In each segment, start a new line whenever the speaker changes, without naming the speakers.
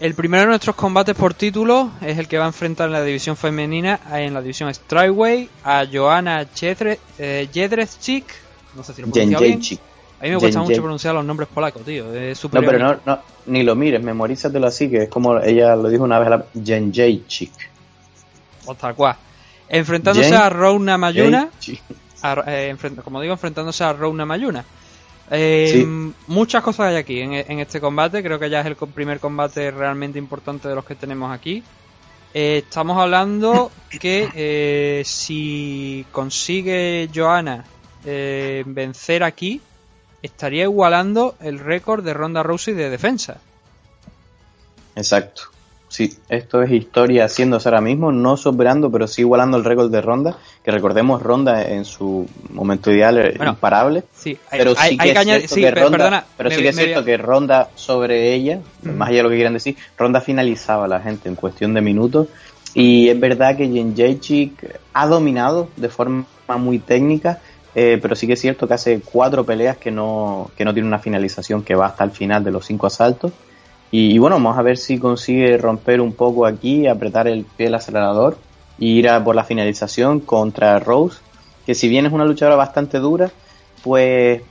el primero de nuestros combates por título es el que va a enfrentar en la división femenina, en la división Strikeway, a Joanna Jedrzejczyk. Eh, no sé si lo bien. A mí me cuesta mucho pronunciar los nombres polacos, tío. Es
no, pero no, no, ni lo mires, memorízatelo así, que es como ella lo dijo una vez, la Jenjejczyk.
O tal cual. Enfrentándose a Rouna Mayuna. Eh, como digo, enfrentándose a Rouna Mayuna. Eh, muchas cosas hay aquí en, este combate. Creo que ya es el primer combate realmente importante de los que tenemos aquí. Eh, estamos hablando que si consigue Joana vencer aquí, estaría igualando el récord de Ronda Rousey de defensa.
Exacto. Sí, esto es historia haciéndose ahora mismo, no superando, pero sí igualando el récord de Ronda, que recordemos Ronda en su momento ideal era imparable.
Sí,
pero sí que, es cierto que Ronda, pero sí que es cierto que Ronda sobre ella, más allá de lo que quieran decir, Ronda finalizaba a la gente en cuestión de minutos y es verdad que Jen Jacek ha dominado de forma muy técnica, eh, pero sí que es cierto que hace cuatro peleas que no, que no tiene una finalización que va hasta el final de los cinco asaltos y, bueno, vamos a ver si consigue romper un poco aquí, apretar el pie del acelerador y ir a por la finalización contra Rose, que si bien es una luchadora bastante dura, pues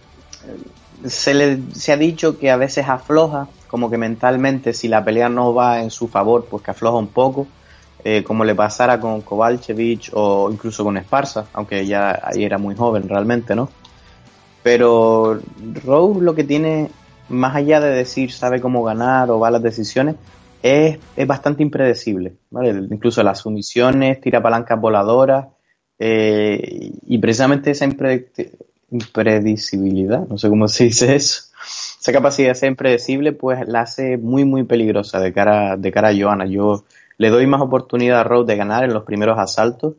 se le se ha dicho que a veces afloja, como que mentalmente si la pelea no va en su favor, pues que afloja un poco, eh, como le pasara con Kovalchevich o incluso con Esparza, aunque ya ahí era muy joven realmente, ¿no? Pero Rose lo que tiene más allá de decir sabe cómo ganar o va las decisiones, es, es bastante impredecible. ¿vale? Incluso las sumisiones, tira palancas voladoras eh, y precisamente esa impredecibilidad, no sé cómo se dice eso, esa capacidad de ser impredecible, pues la hace muy, muy peligrosa de cara, de cara a Joana. Yo le doy más oportunidad a Rose de ganar en los primeros asaltos,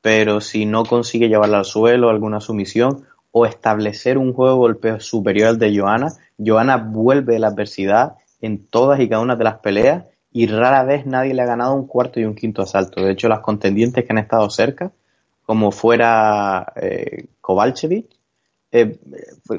pero si no consigue llevarla al suelo, alguna sumisión, o establecer un juego de golpeo superior al de Joana, Joana vuelve de la adversidad en todas y cada una de las peleas y rara vez nadie le ha ganado un cuarto y un quinto asalto. De hecho, las contendientes que han estado cerca, como fuera eh, eh,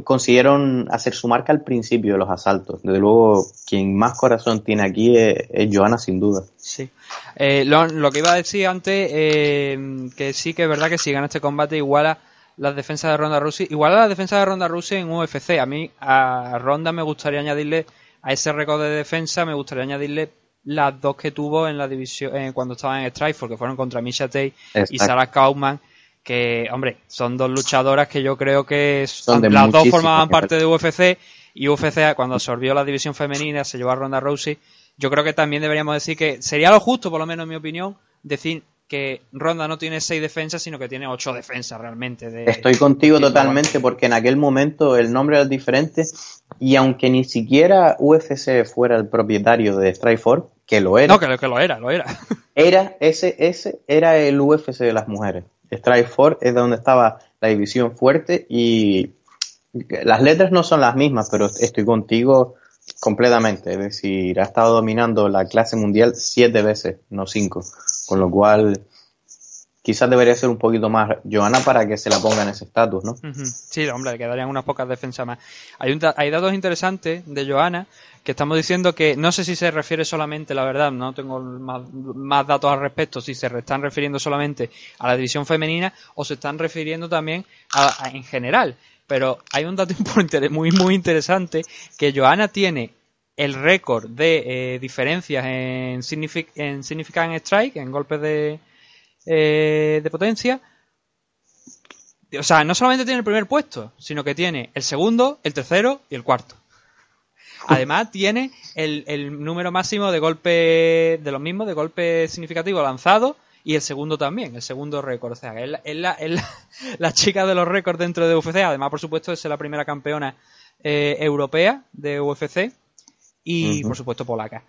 consiguieron hacer su marca al principio de los asaltos. Desde luego, quien más corazón tiene aquí es, Joana, sin duda.
Sí. Eh, lo, que iba a decir antes, eh, que sí que es verdad que si gana este combate iguala las defensas de Ronda Rousey, igual a las defensas de Ronda Rousey en UFC. A mí, a Ronda me gustaría añadirle, a ese récord de defensa, me gustaría añadirle las dos que tuvo en la división, eh, cuando estaba en Strike, que fueron contra Misha Tate y Sarah Kaufman, que, hombre, son dos luchadoras que yo creo que las dos formaban parte de UFC y UFC cuando absorbió la división femenina se llevó a Ronda Rousey. Yo creo que también deberíamos decir que sería lo justo, por lo menos en mi opinión, decir que Ronda no tiene seis defensas, sino que tiene ocho defensas realmente.
Estoy contigo totalmente, porque en aquel momento el nombre era diferente y aunque ni siquiera UFC fuera el propietario de Strikeforce, que lo era.
No, que, que lo era, lo era.
Era, ese, ese era el UFC de las mujeres. Strikeforce es donde estaba la división fuerte y las letras no son las mismas, pero estoy contigo completamente. Es decir, ha estado dominando la clase mundial siete veces, no cinco. Con lo cual, quizás debería ser un poquito más Joana para que se la ponga en ese estatus, ¿no?
Sí, hombre, quedarían unas pocas defensas más. Hay, hay datos interesantes de Joana que estamos diciendo que no sé si se refiere solamente, la verdad, no tengo más, datos al respecto, si se están refiriendo solamente a la división femenina o se están refiriendo también a, en general. Pero hay un dato muy, muy interesante que Joana tiene el récord de eh, diferencias en, significant strike, en golpes de, eh, de potencia. O sea, no solamente tiene el primer puesto, sino que tiene el segundo, el tercero y el cuarto. Además, tiene el, el número máximo de golpes, de los mismos, de golpes significativos lanzados y el segundo también, el segundo récord. O sea, es la, la, chica de los récords dentro de UFC. Además, por supuesto, es la primera campeona eh, europea de UFC y por supuesto polaca.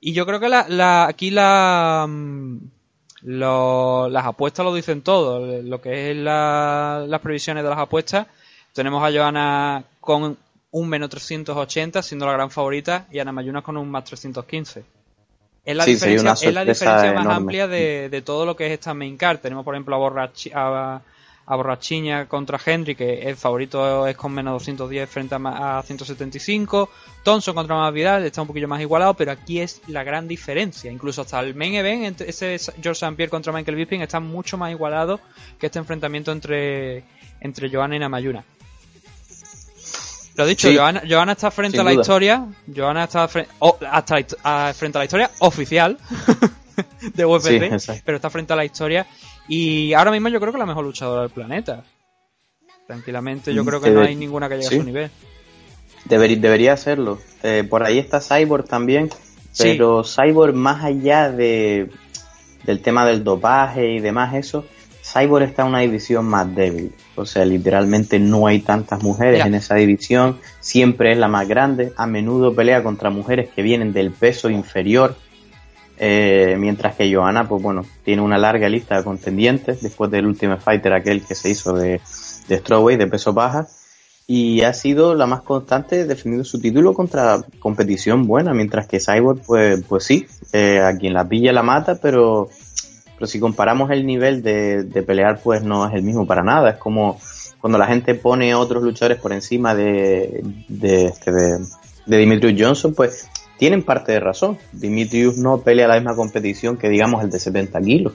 Y yo creo que la, la aquí la, mm, las apuestas lo dicen todo, lo que es las previsiones de las apuestas. Tenemos a Joana con un menos 380 siendo la gran favorita y Ana Mayunas con un más 315. Es la diferencia, es la diferencia más amplia de, de, todo lo que es esta main card. Tenemos, por ejemplo, a, Borra, a, a Borrachiña contra Henry, que el favorito es con menos 210 frente a, 175. Thompson contra más Vidal está un poquillo más igualado, pero aquí es la gran diferencia. Incluso hasta el main event, ese George St. Pierre contra Michael Bisping, está mucho más igualado que este enfrentamiento entre, entre Johanna y Namayuna. Lo dicho, Johanna, está frente a la historia. Johanna está frente, hasta frente a la historia oficial de UFC, pero está frente a la historia y ahora mismo yo creo que es la mejor luchadora del planeta. Tranquilamente, yo mm, creo que no hay ninguna que llegue a su nivel.
debería hacerlo. Eh, por ahí está Cyborg también, pero Cyborg más allá de del tema del dopaje y demás eso, Cyborg está en una división más débil. O sea, literalmente no hay tantas mujeres en esa división, siempre es la más grande, a menudo pelea contra mujeres que vienen del peso inferior. Eh, mientras que Johanna, pues bueno, tiene una larga lista de contendientes después del último Fighter, aquel que se hizo de, de Strawweight, de peso baja, y ha sido la más constante defendiendo su título contra competición buena, mientras que Cyborg, pues, pues sí, eh, a quien la pilla la mata, pero, pero si comparamos el nivel de, de pelear, pues no es el mismo para nada. Es como cuando la gente pone otros luchadores por encima de, de, este, de, de Dimitri Johnson, pues tienen parte de razón. Dimitrius no pelea la misma competición que digamos el de 70 kilos.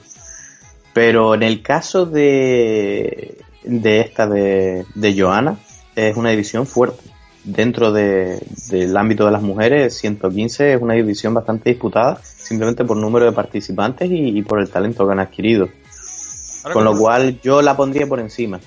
Pero en el caso de, de esta de, de Johanna, es una división fuerte. Dentro de, del ámbito de las mujeres, 115 es una división bastante disputada, simplemente por número de participantes y, por el talento que han adquirido. Con lo cual yo la pondría por encima.